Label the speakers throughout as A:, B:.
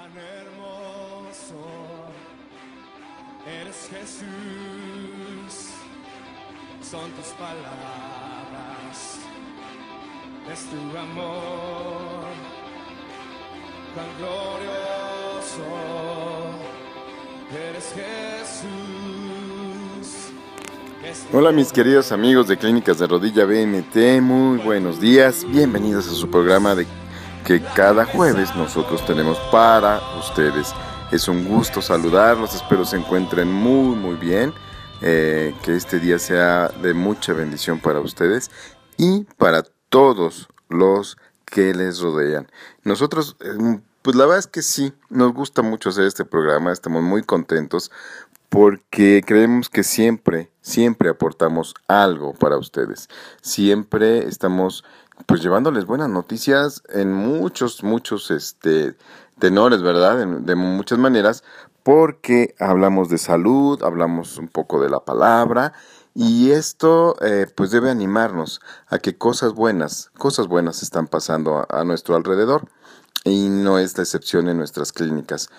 A: Cuán hermoso. Eres Jesús, son tus palabras, es tu amor, cuán glorioso. Eres Jesús. es
B: Hola mis queridos amigos de Clínicas de Rodilla BMT, muy buenos días, bienvenidos a su programa de que cada jueves nosotros tenemos para ustedes. Es un gusto saludarlos, espero se encuentren muy muy bien, eh, que este día sea de mucha bendición para ustedes y para todos los que les rodean. Nosotros, eh, pues la verdad es que sí, nos gusta mucho hacer este programa, estamos muy contentos porque creemos que siempre, siempre aportamos algo para ustedes. Siempre estamos pues llevándoles buenas noticias en muchos, muchos este, tenores, ¿verdad? De muchas maneras, porque hablamos de salud, hablamos un poco de la palabra y esto eh, pues debe animarnos a que cosas buenas, cosas buenas están pasando a, a nuestro alrededor y no es la excepción en nuestras clínicas.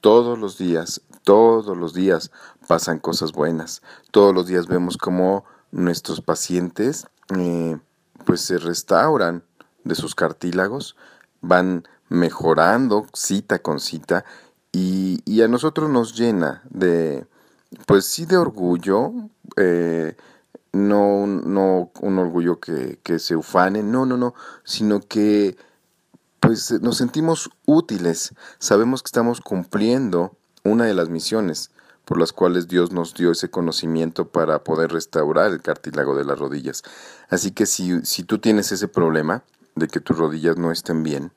B: Todos los días, todos los días pasan cosas buenas. Todos los días vemos cómo nuestros pacientes eh, pues se restauran de sus cartílagos, van mejorando cita con cita y, y a nosotros nos llena de, pues sí de orgullo, eh, no, no un orgullo que, que se ufane, no, no, no, sino que pues nos sentimos útiles, sabemos que estamos cumpliendo una de las misiones por las cuales Dios nos dio ese conocimiento para poder restaurar el cartílago de las rodillas. Así que si, si tú tienes ese problema de que tus rodillas no estén bien,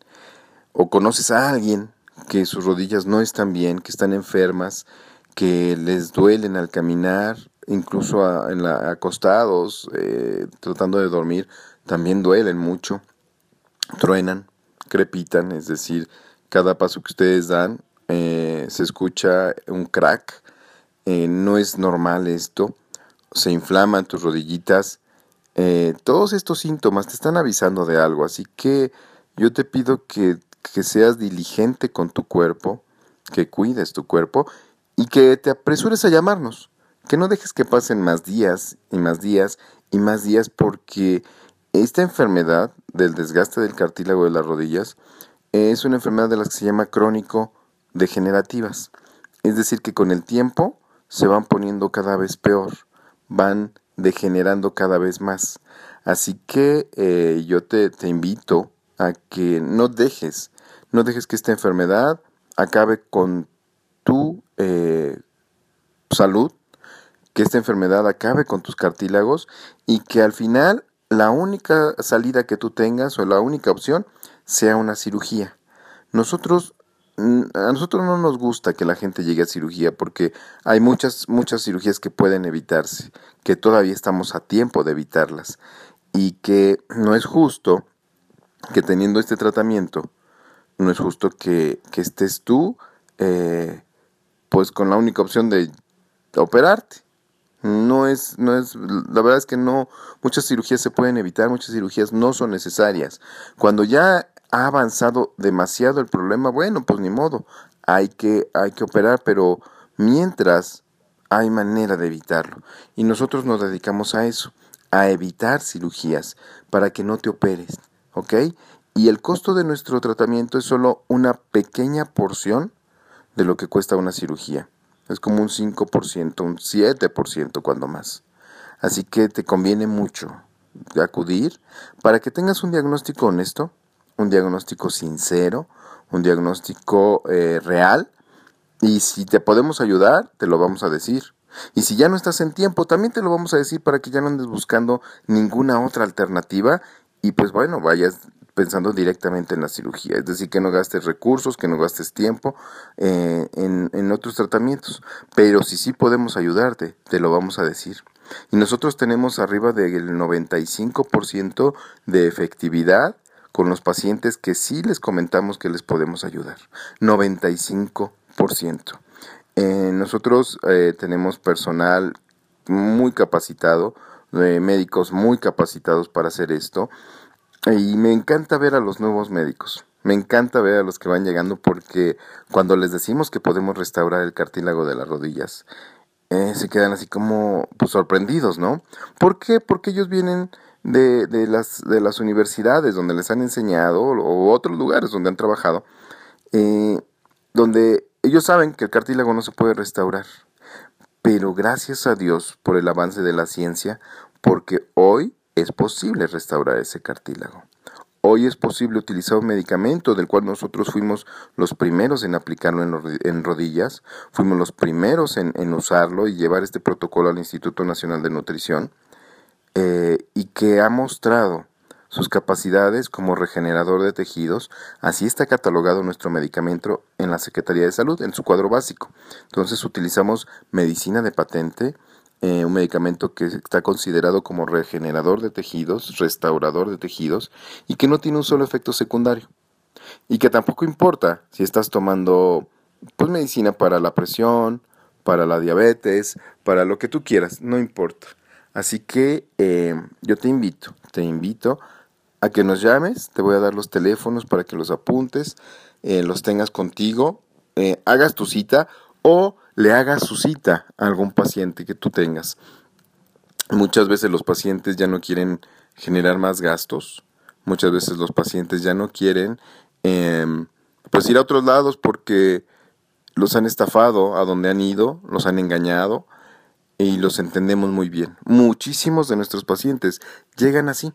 B: o conoces a alguien que sus rodillas no están bien, que están enfermas, que les duelen al caminar, incluso a- en la- acostados, eh, tratando de dormir, también duelen mucho truenan, crepitan, es decir, cada paso que ustedes dan eh, se escucha un crack, eh, no es normal esto, se inflaman tus rodillitas, eh, todos estos síntomas te están avisando de algo, así que yo te pido que, que seas diligente con tu cuerpo, que cuides tu cuerpo y que te apresures a llamarnos, que no dejes que pasen más días y más días y más días porque esta enfermedad del desgaste del cartílago de las rodillas es una enfermedad de las que se llama crónico degenerativas. Es decir, que con el tiempo se van poniendo cada vez peor, van degenerando cada vez más. Así que eh, yo te, te invito a que no dejes, no dejes que esta enfermedad acabe con tu eh, salud, que esta enfermedad acabe con tus cartílagos y que al final la única salida que tú tengas o la única opción sea una cirugía. Nosotros a nosotros no nos gusta que la gente llegue a cirugía porque hay muchas muchas cirugías que pueden evitarse, que todavía estamos a tiempo de evitarlas y que no es justo que teniendo este tratamiento no es justo que, que estés tú eh, pues con la única opción de operarte. No es, no es, la verdad es que no, muchas cirugías se pueden evitar, muchas cirugías no son necesarias. Cuando ya ha avanzado demasiado el problema, bueno, pues ni modo, hay que, hay que operar, pero mientras hay manera de evitarlo. Y nosotros nos dedicamos a eso, a evitar cirugías para que no te operes, ¿ok? Y el costo de nuestro tratamiento es solo una pequeña porción de lo que cuesta una cirugía. Es como un 5%, un 7% cuando más. Así que te conviene mucho acudir para que tengas un diagnóstico honesto, un diagnóstico sincero, un diagnóstico eh, real. Y si te podemos ayudar, te lo vamos a decir. Y si ya no estás en tiempo, también te lo vamos a decir para que ya no andes buscando ninguna otra alternativa y pues bueno, vayas pensando directamente en la cirugía. Es decir, que no gastes recursos, que no gastes tiempo eh, en, en otros tratamientos. Pero si sí podemos ayudarte, te lo vamos a decir. Y nosotros tenemos arriba del 95% de efectividad con los pacientes que sí les comentamos que les podemos ayudar. 95%. Eh, nosotros eh, tenemos personal muy capacitado, eh, médicos muy capacitados para hacer esto. Y me encanta ver a los nuevos médicos. Me encanta ver a los que van llegando porque cuando les decimos que podemos restaurar el cartílago de las rodillas, eh, se quedan así como pues, sorprendidos, ¿no? ¿Por qué? Porque ellos vienen de, de, las, de las universidades donde les han enseñado o otros lugares donde han trabajado, eh, donde ellos saben que el cartílago no se puede restaurar. Pero gracias a Dios por el avance de la ciencia, porque hoy es posible restaurar ese cartílago. Hoy es posible utilizar un medicamento del cual nosotros fuimos los primeros en aplicarlo en, rodillas, fuimos los primeros en, usarlo y llevar este protocolo al Instituto Nacional de Nutrición, eh, y que ha mostrado sus capacidades como regenerador de tejidos. Así está catalogado nuestro medicamento en la Secretaría de Salud, en su cuadro básico. Entonces utilizamos medicina de patente, eh, un medicamento que está considerado como regenerador de tejidos, restaurador de tejidos, y que no tiene un solo efecto secundario. Y que tampoco importa si estás tomando pues, medicina para la presión, para la diabetes, para lo que tú quieras, no importa. Así que eh, yo te invito, te invito a que nos llames, te voy a dar los teléfonos para que los apuntes, eh, los tengas contigo, hagas tu cita o le hagas su cita a algún paciente que tú tengas. Muchas veces los pacientes ya no quieren generar más gastos, muchas veces los pacientes ya no quieren em, pues ir a otros lados porque los han estafado a donde han ido, los han engañado y los entendemos muy bien. Muchísimos de nuestros pacientes llegan así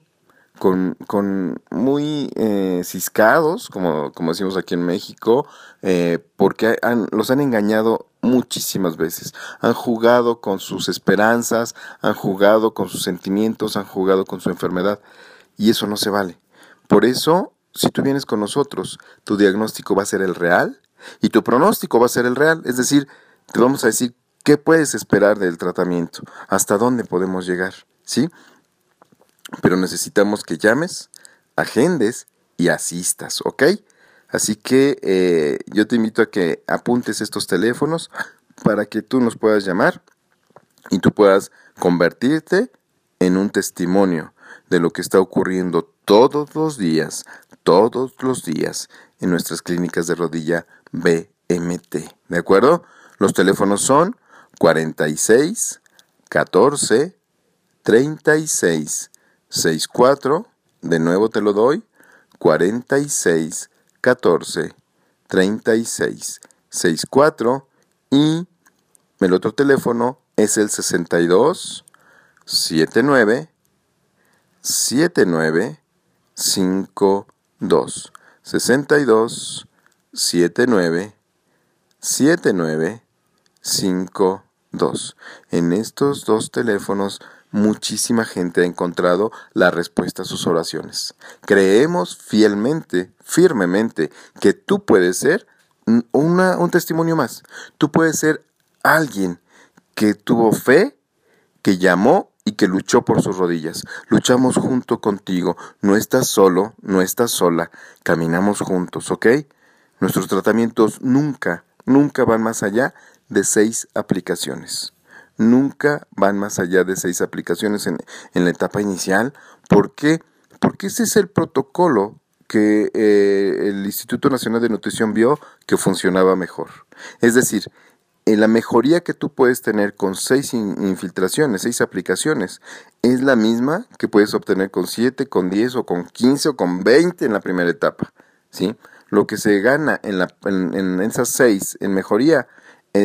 B: con, con muy eh, ciscados, como, como decimos aquí en México, eh, porque los han engañado muchísimas veces. Han jugado con sus esperanzas, han jugado con sus sentimientos, han jugado con su enfermedad. Y eso no se vale. Por eso, si tú vienes con nosotros, tu diagnóstico va a ser el real y tu pronóstico va a ser el real. Es decir, te vamos a decir qué puedes esperar del tratamiento, hasta dónde podemos llegar. ¿Sí? pero necesitamos que llames, agendes y asistas, ¿ok? Así que eh, yo te invito a que apuntes estos teléfonos para que tú nos puedas llamar y tú puedas convertirte en un testimonio de lo que está ocurriendo todos los días, todos los días en nuestras clínicas de rodilla BMT. ¿De acuerdo? Los teléfonos son 46 14 36 64, de nuevo te lo doy, 46 14 36 64 y el otro teléfono es el 62 79 79 52 62 79 79 52 en estos dos teléfonos muchísima gente ha encontrado la respuesta a sus oraciones. Creemos fielmente, firmemente, que tú puedes ser un testimonio más. Tú puedes ser alguien que tuvo fe, que llamó y que luchó por sus rodillas. Luchamos junto contigo. No estás solo, no estás sola. Caminamos juntos, ¿ok? Nuestros tratamientos nunca, nunca van más allá de seis aplicaciones nunca van más allá de seis aplicaciones en, la etapa inicial. ¿Por qué? Porque ese es el protocolo que eh, el Instituto Nacional de Nutrición vio que funcionaba mejor. Es decir, en la mejoría que tú puedes tener con seis infiltraciones, seis aplicaciones, es la misma que puedes obtener con siete, con diez o con quince o con veinte en la primera etapa. ¿sí? Lo que se gana en, la, en esas seis en mejoría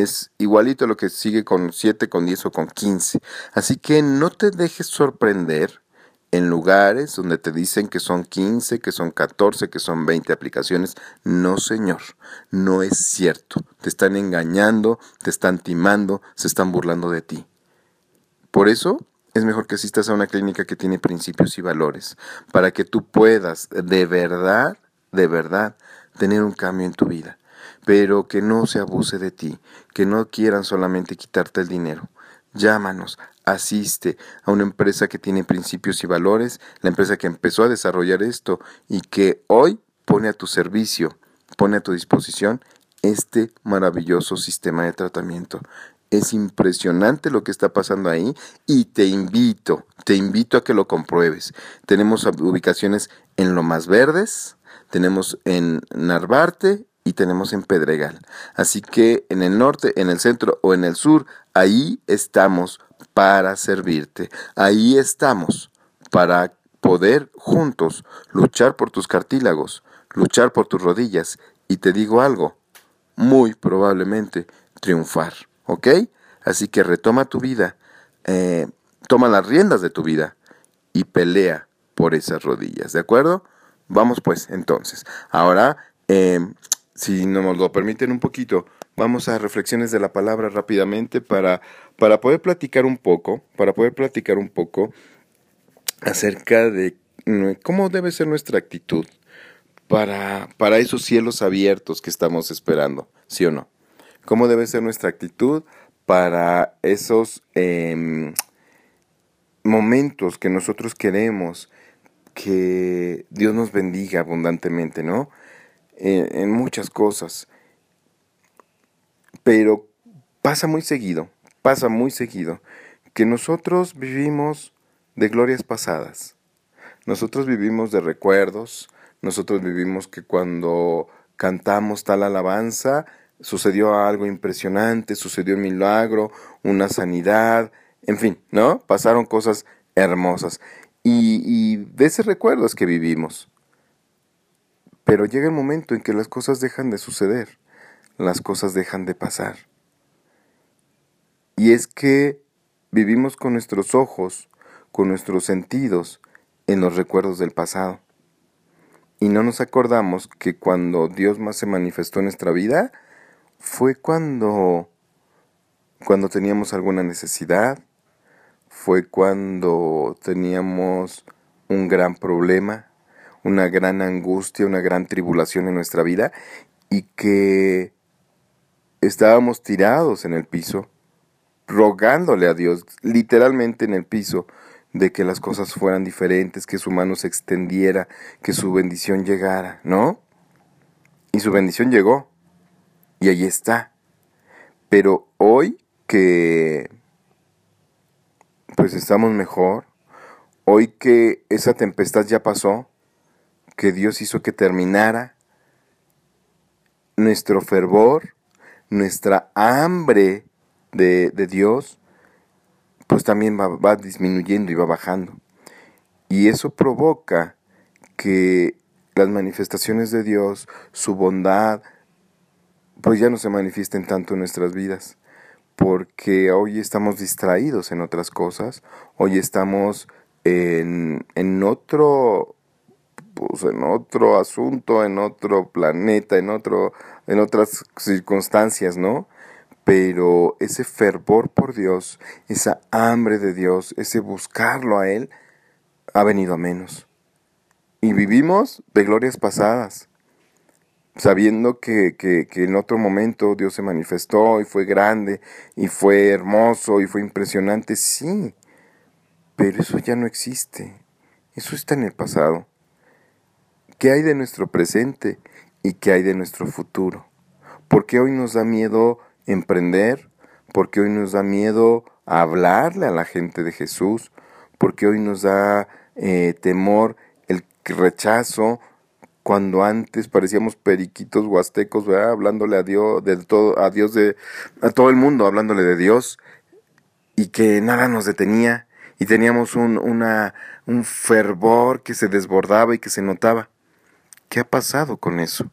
B: es igualito a lo que sigue con 7, con 10 o con 15. Así que no te dejes sorprender en lugares donde te dicen que son 15, que son 14, que son 20 aplicaciones. No, señor, no es cierto. Te están engañando, te están timando, se están burlando de ti. Por eso es mejor que asistas a una clínica que tiene principios y valores, para que tú puedas de verdad, de verdad, tener un cambio en tu vida pero que no se abuse de ti, que no quieran solamente quitarte el dinero. Llámanos, asiste a una empresa que tiene principios y valores, la empresa que empezó a desarrollar esto y que hoy pone a tu servicio, pone a tu disposición este maravilloso sistema de tratamiento. Es impresionante lo que está pasando ahí y te invito, te invito a que lo compruebes. Tenemos ubicaciones en lo más verdes, tenemos en Narvarte y tenemos en Pedregal. Así que en el norte, en el centro o en el sur, ahí estamos para servirte. Ahí estamos para poder juntos luchar por tus cartílagos, luchar por tus rodillas y te digo algo, muy probablemente triunfar, ¿ok? Así que retoma tu vida, eh, toma las riendas de tu vida y pelea por esas rodillas, ¿de acuerdo? Vamos pues entonces. Ahora, eh, si nos lo permiten un poquito, vamos a reflexiones de la palabra rápidamente para, para poder platicar un poco, para poder platicar un poco acerca de mm, cómo debe ser nuestra actitud para, para esos cielos abiertos que estamos esperando, ¿sí o no? ¿Cómo debe ser nuestra actitud para esos em, momentos que nosotros queremos que Dios nos bendiga abundantemente, ¿no? En muchas cosas. Pero pasa muy seguido, pasa muy seguido, que nosotros vivimos de glorias pasadas. Nosotros vivimos de recuerdos, nosotros vivimos que cuando cantamos tal alabanza, sucedió algo impresionante, sucedió un milagro, una sanidad, en fin, ¿no? Pasaron cosas hermosas. Y, de ese recuerdo es que vivimos. Pero llega el momento en que las cosas dejan de suceder, las cosas dejan de pasar. Y es que vivimos con nuestros ojos, con nuestros sentidos, en los recuerdos del pasado. Y no nos acordamos que cuando Dios más se manifestó en nuestra vida fue cuando cuando teníamos alguna necesidad, fue cuando teníamos un gran problema, una gran angustia, una gran tribulación en nuestra vida y que estábamos tirados en el piso, rogándole a Dios, literalmente en el piso, de que las cosas fueran diferentes, que su mano se extendiera, que su bendición llegara, ¿no? Y su bendición llegó. Y ahí está. Pero hoy que pues estamos mejor, hoy que esa tempestad ya pasó, que Dios hizo que terminara, nuestro fervor, nuestra hambre de, de Dios, pues también va, va disminuyendo y va bajando. Y eso provoca que las manifestaciones de Dios, su bondad, pues ya no se manifiesten tanto en nuestras vidas, porque hoy estamos distraídos en otras cosas, hoy estamos en, en otro pues en otro asunto, en otro planeta, en otro en otras circunstancias, ¿no? pero ese fervor por Dios, esa hambre de Dios, ese buscarlo a Él, ha venido a menos. Y vivimos de glorias pasadas, sabiendo que, que, que, en otro momento Dios se manifestó y fue grande y fue hermoso y fue impresionante, sí, pero eso ya no existe, eso está en el pasado. ¿Qué hay de nuestro presente y qué hay de nuestro futuro? ¿Por qué hoy nos da miedo emprender, porque hoy nos da miedo hablarle a la gente de Jesús, porque hoy nos da eh, temor el rechazo cuando antes parecíamos periquitos huastecos, ¿verdad? hablándole a Dios, de todo, a Dios de, a todo el mundo, hablándole de Dios, y que nada nos detenía, y teníamos un, una, un fervor que se desbordaba y que se notaba. ¿Qué ha pasado con eso?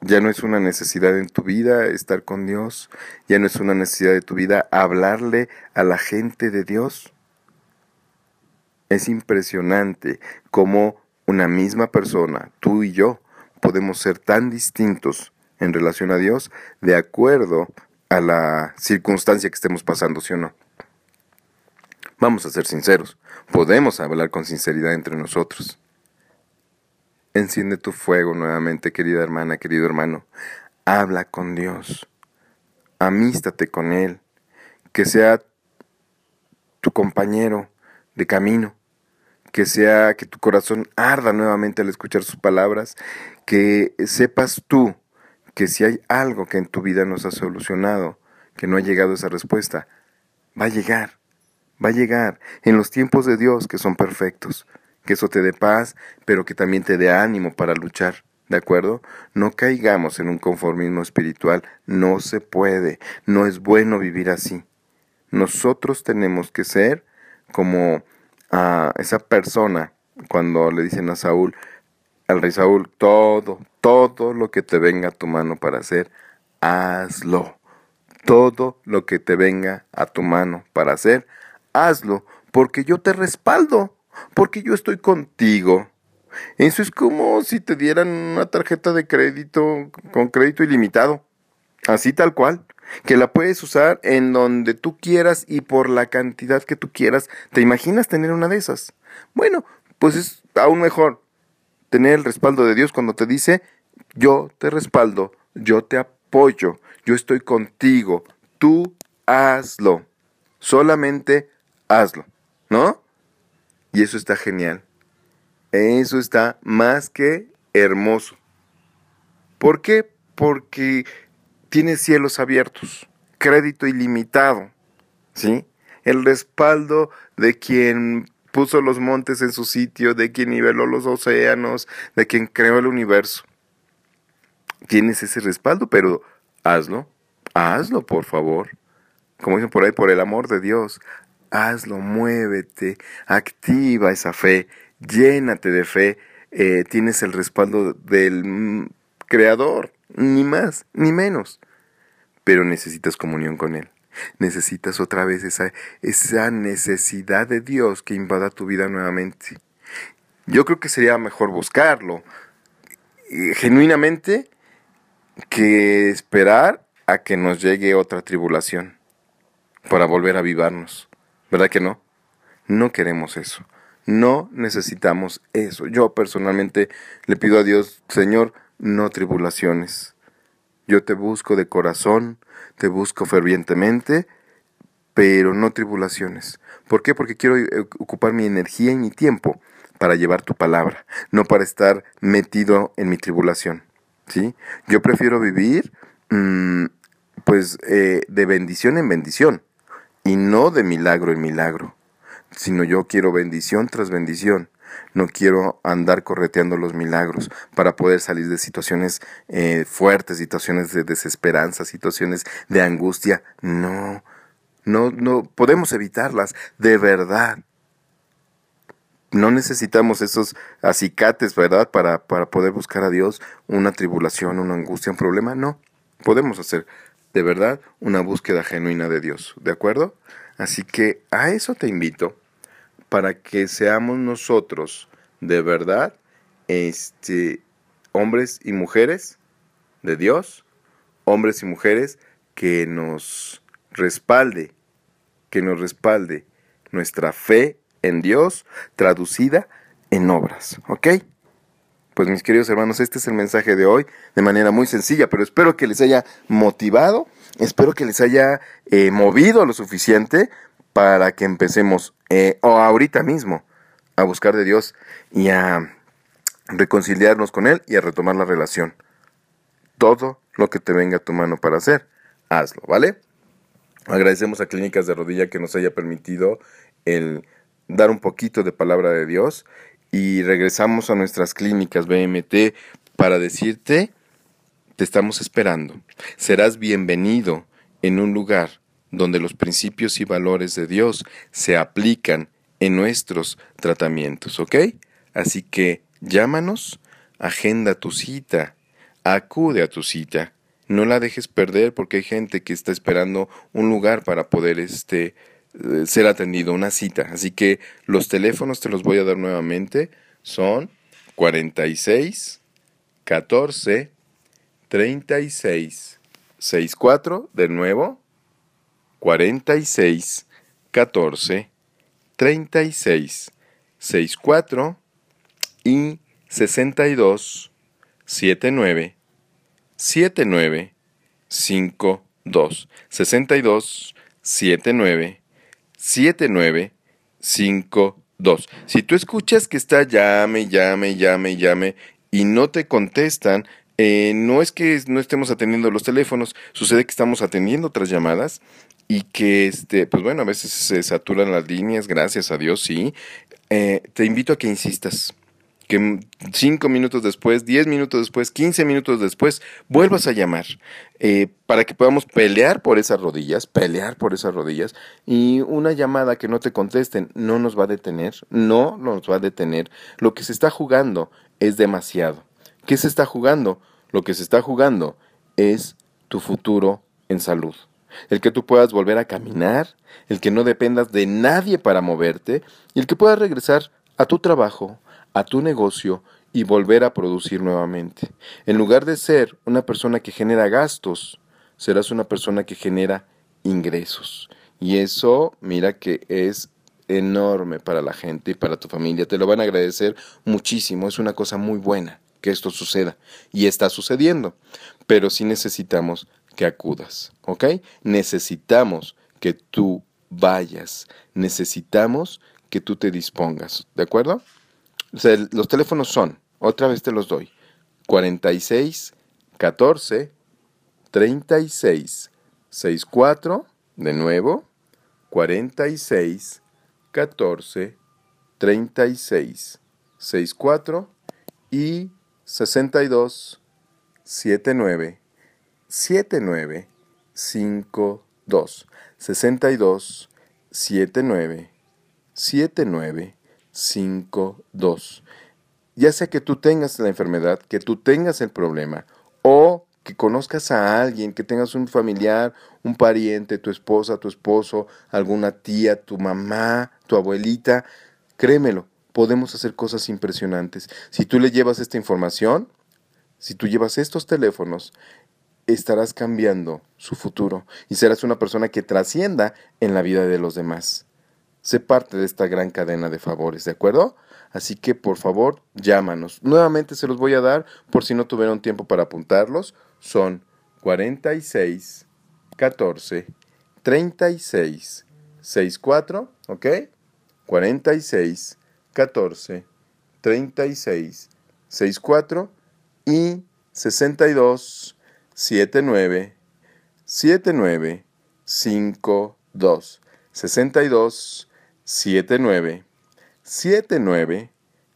B: Ya no es una necesidad en tu vida estar con Dios, ya no es una necesidad de tu vida hablarle a la gente de Dios. Es impresionante cómo una misma persona, tú y yo, podemos ser tan distintos en relación a Dios de acuerdo a la circunstancia que estemos pasando, ¿sí o no? Vamos a ser sinceros, podemos hablar con sinceridad entre nosotros. Enciende tu fuego nuevamente, querida hermana, querido hermano. Habla con Dios. Amístate con Él. Que sea tu compañero de camino. Que sea que tu corazón arda nuevamente al escuchar sus palabras. Que sepas tú que si hay algo que en tu vida no se ha solucionado, que no ha llegado esa respuesta, va a llegar. Va a llegar en los tiempos de Dios que son perfectos que eso te dé paz, pero que también te dé ánimo para luchar. ¿De acuerdo? No caigamos en un conformismo espiritual. No se puede. No es bueno vivir así. Nosotros tenemos que ser como a esa persona cuando le dicen a Saúl, al rey Saúl, todo, todo lo que te venga a tu mano para hacer, hazlo. Todo lo que te venga a tu mano para hacer, hazlo, porque yo te respaldo, porque yo estoy contigo. Eso es como si te dieran una tarjeta de crédito con crédito ilimitado, así tal cual, que la puedes usar en donde tú quieras y por la cantidad que tú quieras. ¿Te imaginas tener una de esas? Bueno, pues es aún mejor tener el respaldo de Dios cuando te dice, yo te respaldo, yo te apoyo, yo estoy contigo, tú hazlo, solamente hazlo, ¿no? Y eso está genial. Eso está más que hermoso. ¿Por qué? Porque tiene cielos abiertos, crédito ilimitado, ¿sí? El respaldo de quien puso los montes en su sitio, de quien niveló los océanos, de quien creó el universo. Tienes ese respaldo, pero hazlo, hazlo por favor. Como dicen por ahí, por el amor de Dios, hazlo, muévete, activa esa fe, llénate de fe, eh, tienes el respaldo del Creador, ni más, ni menos. Pero necesitas comunión con Él. Necesitas otra vez esa, esa necesidad de Dios que invada tu vida nuevamente. Yo creo que sería mejor buscarlo eh, genuinamente que esperar a que nos llegue otra tribulación para volver a avivarnos. ¿Verdad que no? No queremos eso. No necesitamos eso. Yo personalmente le pido a Dios, Señor, no tribulaciones. Yo te busco de corazón, te busco fervientemente, pero no tribulaciones. ¿Por qué? Porque quiero eh, ocupar mi energía y mi tiempo para llevar tu palabra, no para estar metido en mi tribulación. ¿sí? Yo prefiero vivir mm, pues eh, de bendición en bendición y no de milagro en milagro sino yo quiero bendición tras bendición. No quiero andar correteando los milagros para poder salir de situaciones eh, fuertes, situaciones de desesperanza, situaciones de angustia. No, no, no podemos evitarlas, de verdad. No necesitamos esos acicates, ¿verdad? Para, para poder buscar a Dios una tribulación, una angustia, un problema. No, podemos hacer de verdad una búsqueda genuina de Dios, ¿de acuerdo? Así que a eso te invito para que seamos nosotros de verdad este hombres y mujeres de Dios, hombres y mujeres que nos respalde, que nos respalde nuestra fe en Dios traducida en obras, ¿ok? Pues mis queridos hermanos, este es el mensaje de hoy de manera muy sencilla, pero espero que les haya motivado, espero que les haya eh, movido lo suficiente para que empecemos, eh, o ahorita mismo, a buscar de Dios y a reconciliarnos con Él y a retomar la relación. Todo lo que te venga a tu mano para hacer, hazlo, ¿vale? Agradecemos a Clínicas de Rodilla que nos haya permitido el dar un poquito de palabra de Dios y regresamos a nuestras clínicas BMT para decirte, te estamos esperando. Serás bienvenido en un lugar donde los principios y valores de Dios se aplican en nuestros tratamientos, ¿ok? Así que llámanos, agenda tu cita, acude a tu cita, no la dejes perder porque hay gente que está esperando un lugar para poder este, ser atendido, una cita. Así que los teléfonos te los voy a dar nuevamente, son 46 14 36 64, de nuevo, 46 14 36 64 y 62 79 79 52 62 79 79 52 Si tú escuchas que está llame, llame, llame, llame y no te contestan, eh, no es que no estemos atendiendo los teléfonos, sucede que estamos atendiendo otras llamadas y que, este, pues bueno, a veces se saturan las líneas, gracias a Dios, sí. eh, te invito a que insistas. Que cinco minutos después, diez minutos después, quince minutos después, vuelvas a llamar eh, para que podamos pelear por esas rodillas, pelear por esas rodillas. Y una llamada que no te contesten no nos va a detener, no nos va a detener. Lo que se está jugando es demasiado. ¿Qué se está jugando? Lo que se está jugando es tu futuro en salud el que tú puedas volver a caminar, el que no dependas de nadie para moverte y el que puedas regresar a tu trabajo, a tu negocio y volver a producir nuevamente. En lugar de ser una persona que genera gastos, serás una persona que genera ingresos. Y eso, mira que es enorme para la gente y para tu familia. Te lo van a agradecer muchísimo. Es una cosa muy buena que esto suceda. Y está sucediendo. Pero sí necesitamos que acudas, ¿ok? Necesitamos que tú vayas, necesitamos que tú te dispongas, ¿de acuerdo? O sea, los teléfonos son, otra vez te los doy, 46 14 36 64, de nuevo, 46 14 36 64 y 62 79 7952 62 79 79 52 ya sea que tú tengas la enfermedad, que tú tengas el problema o que conozcas a alguien, que tengas un familiar, un pariente, tu esposa, tu esposo, alguna tía, tu mamá, tu abuelita, créemelo, podemos hacer cosas impresionantes. Si tú le llevas esta información, si tú llevas estos teléfonos, estarás cambiando su futuro y serás una persona que trascienda en la vida de los demás. Sé parte de esta gran cadena de favores, ¿de acuerdo? Así que por favor, llámanos. Nuevamente se los voy a dar por si no tuvieron tiempo para apuntarlos. Son 46 14 36 64, ¿ok? 46 14 36 64 y 62 79 79 52 62 79 79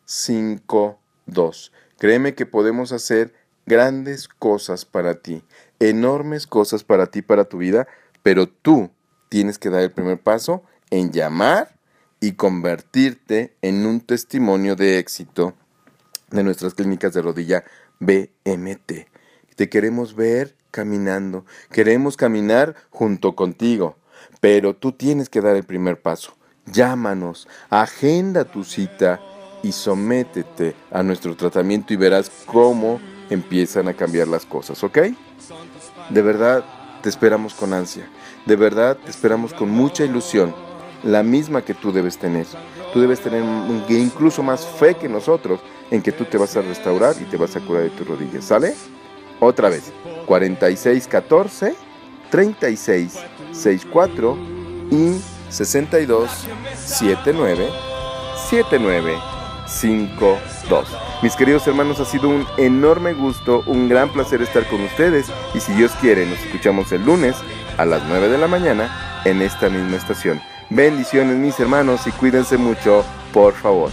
B: 52. Créeme que podemos hacer grandes cosas para ti, enormes cosas para ti, para tu vida, pero tú tienes que dar el primer paso en llamar y convertirte en un testimonio de éxito de nuestras clínicas de rodilla BMT. Te queremos ver caminando, queremos caminar junto contigo, pero tú tienes que dar el primer paso. Llámanos, agenda tu cita y sométete a nuestro tratamiento y verás cómo empiezan a cambiar las cosas, ¿ok? De verdad te esperamos con ansia, de verdad te esperamos con mucha ilusión, la misma que tú debes tener. Tú debes tener incluso más fe que nosotros en que tú te vas a restaurar y te vas a curar de tus rodillas, ¿sale? Otra vez, 4614 3664 y 6279 7952. Mis queridos hermanos, ha sido un enorme gusto, un gran placer estar con ustedes y si Dios quiere, nos escuchamos el lunes a las 9 de la mañana en esta misma estación. Bendiciones mis hermanos y cuídense mucho, por favor.